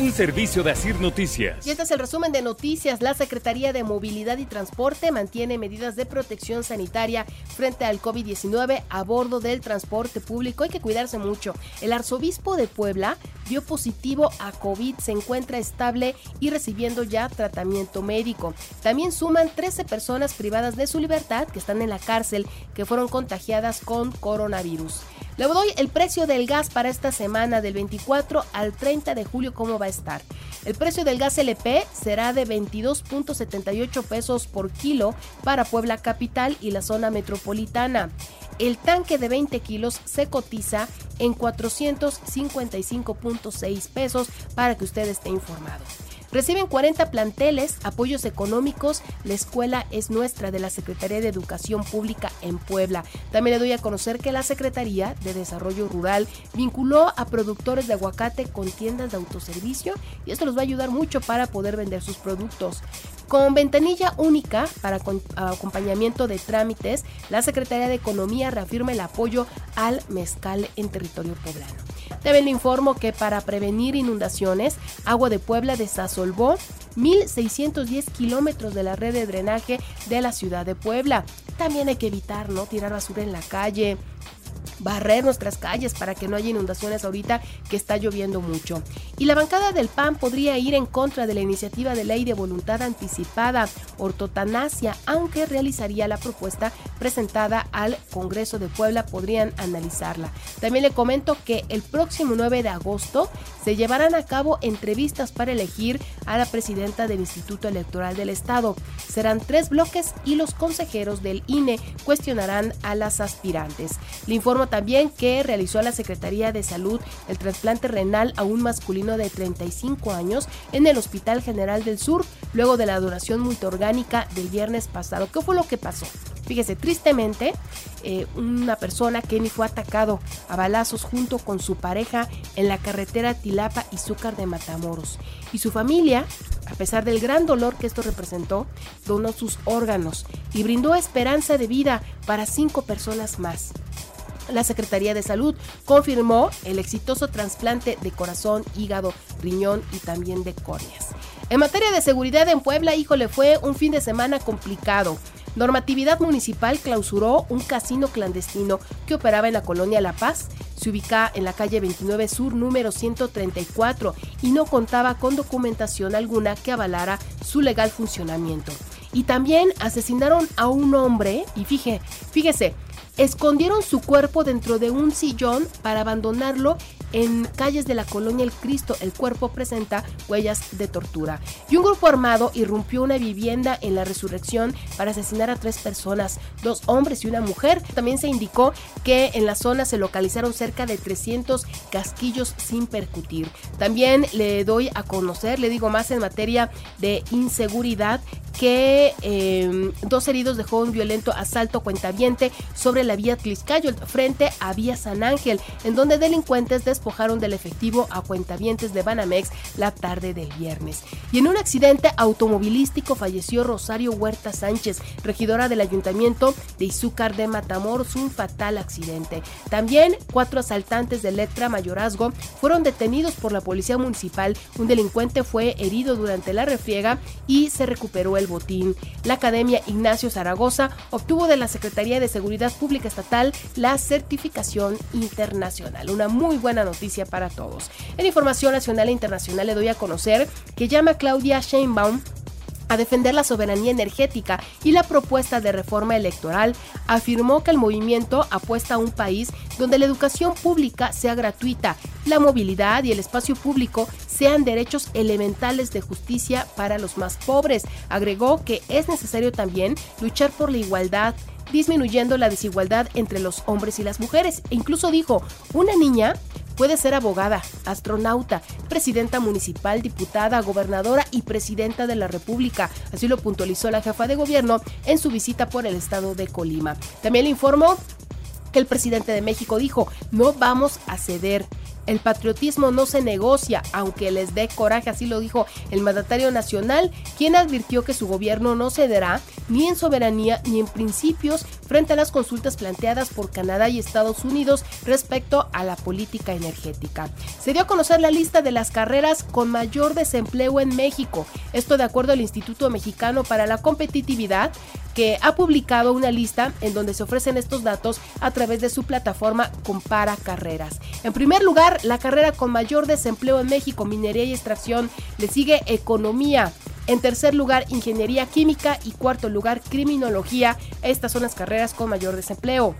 Un servicio de Asir Noticias. Y este es el resumen de noticias. La Secretaría de Movilidad y Transporte mantiene medidas de protección sanitaria frente al COVID-19 a bordo del transporte público. Hay que cuidarse mucho. El arzobispo de Puebla dio positivo a COVID, se encuentra estable y recibiendo ya tratamiento médico. También suman 13 personas privadas de su libertad que están en la cárcel que fueron contagiadas con coronavirus. Le doy el precio del gas para esta semana del 24 al 30 de julio, cómo va a estar. El precio del gas LP será de 22.78 pesos por kilo para Puebla Capital y la zona metropolitana. El tanque de 20 kilos se cotiza en 455.6 pesos para que usted esté informado. Reciben 40 planteles, apoyos económicos. La escuela es nuestra de la Secretaría de Educación Pública en Puebla. También le doy a conocer que la Secretaría de Desarrollo Rural vinculó a productores de aguacate con tiendas de autoservicio y esto los va a ayudar mucho para poder vender sus productos. Con ventanilla única para acompañamiento de trámites, la Secretaría de Economía reafirma el apoyo al mezcal en territorio poblano. También le informo que para prevenir inundaciones, Agua de Puebla desasolvó 1.610 kilómetros de la red de drenaje de la ciudad de Puebla. También hay que evitar no tirar basura en la calle, barrer nuestras calles para que no haya inundaciones ahorita que está lloviendo mucho. Y la bancada del PAN podría ir en contra de la iniciativa de ley de voluntad anticipada ortotanasia, aunque realizaría la propuesta presentada al Congreso de Puebla, podrían analizarla. También le comento que el próximo 9 de agosto se llevarán a cabo entrevistas para elegir a la presidenta del Instituto Electoral del Estado. Serán tres bloques y los consejeros del INE cuestionarán a las aspirantes. Le informo también que realizó la Secretaría de Salud el trasplante renal a un masculino de 35 años en el Hospital General del Sur luego de la donación multiorgánica del viernes pasado. ¿Qué fue lo que pasó? Fíjese, tristemente, eh, una persona, Kenny, fue atacado a balazos junto con su pareja en la carretera Tilapa y Zúcar de Matamoros. Y su familia, a pesar del gran dolor que esto representó, donó sus órganos y brindó esperanza de vida para cinco personas más la Secretaría de Salud confirmó el exitoso trasplante de corazón, hígado, riñón y también de córneas. En materia de seguridad en Puebla, híjole, fue un fin de semana complicado. Normatividad Municipal clausuró un casino clandestino que operaba en la colonia La Paz. Se ubica en la calle 29 Sur número 134 y no contaba con documentación alguna que avalara su legal funcionamiento. Y también asesinaron a un hombre y fíjese, fíjese, escondieron su cuerpo dentro de un sillón para abandonarlo en calles de la colonia El Cristo. El cuerpo presenta huellas de tortura. Y un grupo armado irrumpió una vivienda en la resurrección para asesinar a tres personas, dos hombres y una mujer. También se indicó que en la zona se localizaron cerca de 300 casquillos sin percutir. También le doy a conocer, le digo más en materia de inseguridad, que em, dos heridos dejó un violento asalto cuentaviente sobre la vía Tliscayo frente a vía San Ángel, en donde delincuentes despojaron del efectivo a cuentavientes de Banamex la tarde del viernes. Y en un accidente automovilístico falleció Rosario Huerta Sánchez, regidora del ayuntamiento de Izúcar de Matamoros, un fatal accidente. También cuatro asaltantes de Letra Mayorazgo fueron detenidos por la policía municipal. Un delincuente fue herido durante la refriega y se recuperó el botín. La Academia Ignacio Zaragoza obtuvo de la Secretaría de Seguridad Pública Estatal la certificación internacional. Una muy buena noticia para todos. En información nacional e internacional le doy a conocer que llama Claudia Sheinbaum a defender la soberanía energética y la propuesta de reforma electoral, afirmó que el movimiento apuesta a un país donde la educación pública sea gratuita, la movilidad y el espacio público sean derechos elementales de justicia para los más pobres. Agregó que es necesario también luchar por la igualdad disminuyendo la desigualdad entre los hombres y las mujeres. E incluso dijo, una niña Puede ser abogada, astronauta, presidenta municipal, diputada, gobernadora y presidenta de la República. Así lo puntualizó la jefa de gobierno en su visita por el estado de Colima. También le informó que el presidente de México dijo, no vamos a ceder. El patriotismo no se negocia, aunque les dé coraje, así lo dijo el mandatario nacional, quien advirtió que su gobierno no cederá ni en soberanía ni en principios frente a las consultas planteadas por Canadá y Estados Unidos respecto a la política energética. Se dio a conocer la lista de las carreras con mayor desempleo en México, esto de acuerdo al Instituto Mexicano para la Competitividad, que ha publicado una lista en donde se ofrecen estos datos a través de su plataforma Compara Carreras. En primer lugar, la carrera con mayor desempleo en México, minería y extracción, le sigue economía. En tercer lugar, ingeniería química y cuarto lugar, criminología. Estas son las carreras con mayor desempleo.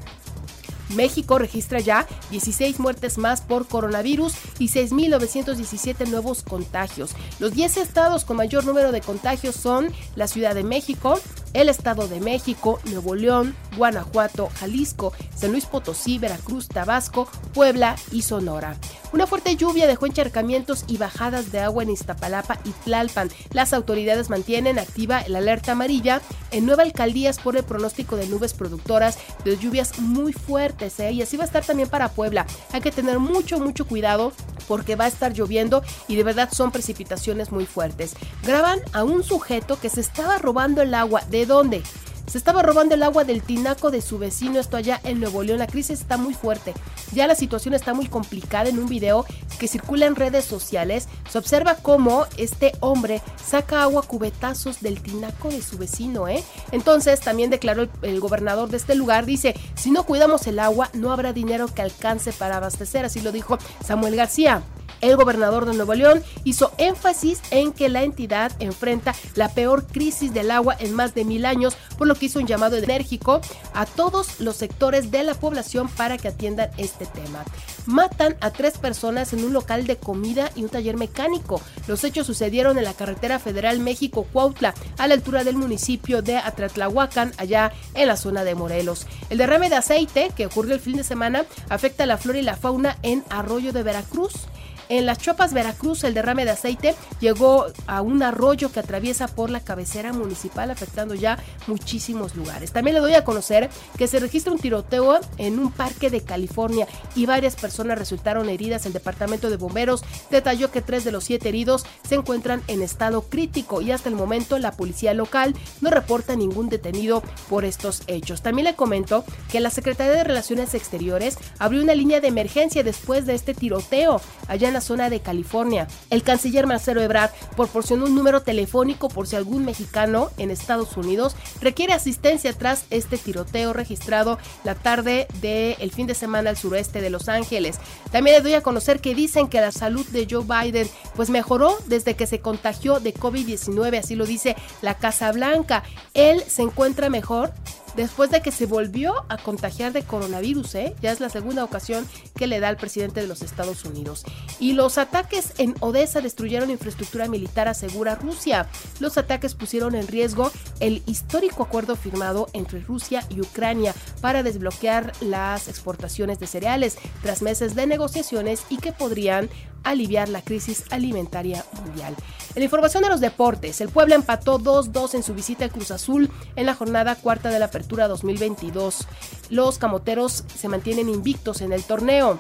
México registra ya 16 muertes más por coronavirus y 6.917 nuevos contagios. Los 10 estados con mayor número de contagios son la Ciudad de México, el Estado de México, Nuevo León, Guanajuato, Jalisco, San Luis Potosí, Veracruz, Tabasco, Puebla y Sonora. Una fuerte lluvia dejó encharcamientos y bajadas de agua en Iztapalapa y Tlalpan. Las autoridades mantienen activa la alerta amarilla en nueve alcaldías por el pronóstico de nubes productoras de lluvias muy fuertes. ¿eh? Y así va a estar también para Puebla. Hay que tener mucho, mucho cuidado porque va a estar lloviendo y de verdad son precipitaciones muy fuertes. Graban a un sujeto que se estaba robando el agua. ¿De dónde? Se estaba robando el agua del tinaco de su vecino, esto allá en Nuevo León. La crisis está muy fuerte. Ya la situación está muy complicada. En un video que circula en redes sociales, se observa cómo este hombre saca agua cubetazos del tinaco de su vecino, ¿eh? Entonces, también declaró el, gobernador de este lugar, dice, si no cuidamos el agua, no habrá dinero que alcance para abastecer. Así lo dijo Samuel García. El gobernador de Nuevo León hizo énfasis en que la entidad enfrenta la peor crisis del agua en más de mil años, por lo hizo un llamado enérgico a todos los sectores de la población para que atiendan este tema. Matan a tres personas en un local de comida y un taller mecánico. Los hechos sucedieron en la carretera federal México-Cuautla, a la altura del municipio de Atratlahuacan, allá en la zona de Morelos. El derrame de aceite que ocurrió el fin de semana afecta a la flora y la fauna en Arroyo de Veracruz. En las Chopas, Veracruz, el derrame de aceite llegó a un arroyo que atraviesa por la cabecera municipal, afectando ya muchísimos lugares. También le doy a conocer que se registra un tiroteo en un parque de California y varias personas resultaron heridas. El departamento de bomberos detalló que tres de los siete heridos se encuentran en estado crítico y hasta el momento la policía local no reporta ningún detenido por estos hechos. También le comento que la Secretaría de Relaciones Exteriores abrió una línea de emergencia después de este tiroteo allá en la zona de California. El canciller Marcelo Ebrard proporcionó un número telefónico por si algún mexicano en Estados Unidos requiere asistencia tras este tiroteo registrado la tarde del fin de semana al sureste de Los Ángeles. También les doy a conocer que dicen que la salud de Joe Biden pues mejoró desde que se contagió de COVID-19, así lo dice la Casa Blanca. Él se encuentra mejor después de que se volvió a contagiar de coronavirus, ¿eh? ya es la segunda ocasión que le da al presidente de los Estados Unidos. Y los ataques en Odessa destruyeron infraestructura militar, asegura Rusia. Los ataques pusieron en riesgo el histórico acuerdo firmado entre Rusia y Ucrania para desbloquear las exportaciones de cereales tras meses de negociaciones y que podrían aliviar la crisis alimentaria mundial. En la información de los deportes, el Puebla empató 2-2 en su visita al Cruz Azul en la jornada cuarta de la Apertura 2022. Los camoteros se mantienen invictos en el torneo.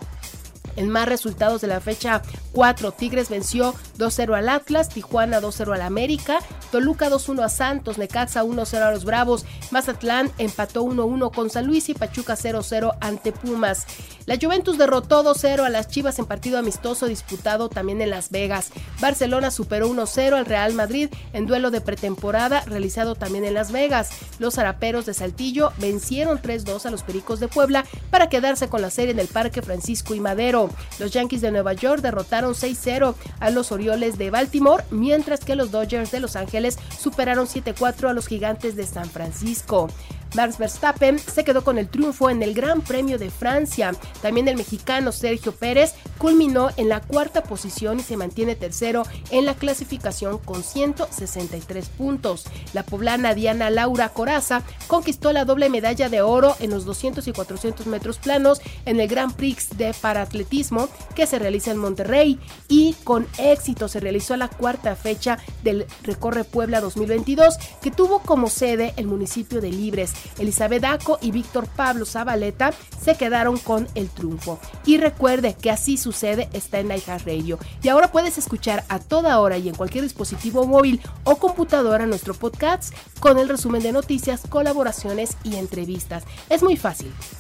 En más resultados de la fecha 4, Tigres venció 2-0 al Atlas, Tijuana 2-0 al América, Toluca 2-1 a Santos, Necaxa 1-0 a los Bravos, Mazatlán empató 1-1 con San Luis y Pachuca 0-0 ante Pumas. La Juventus derrotó 2-0 a las Chivas en partido amistoso disputado también en Las Vegas. Barcelona superó 1-0 al Real Madrid en duelo de pretemporada realizado también en Las Vegas. Los Araperos de Saltillo vencieron 3-2 a los Pericos de Puebla para quedarse con la serie en el Parque Francisco y Madero. Los Yankees de Nueva York derrotaron 6-0 a los Orioles de Baltimore, mientras que los Dodgers de Los Ángeles superaron 7-4 a los Gigantes de San Francisco. Max Verstappen se quedó con el triunfo en el Gran Premio de Francia. También el mexicano Sergio Pérez culminó en la cuarta posición y se mantiene tercero en la clasificación con 163 puntos. La poblana Diana Laura Coraza conquistó la doble medalla de oro en los 200 y 400 metros planos en el Grand Prix de Paratletismo que se realiza en Monterrey y con éxito se realizó la cuarta fecha del Recorre Puebla 2022 que tuvo como sede el municipio de Libres. Elizabeth Daco y Víctor Pablo Zabaleta se quedaron con el triunfo. Y recuerde que así sucede está en iHeartRadio. Y ahora puedes escuchar a toda hora y en cualquier dispositivo móvil o computadora nuestro podcast con el resumen de noticias, colaboraciones y entrevistas. Es muy fácil.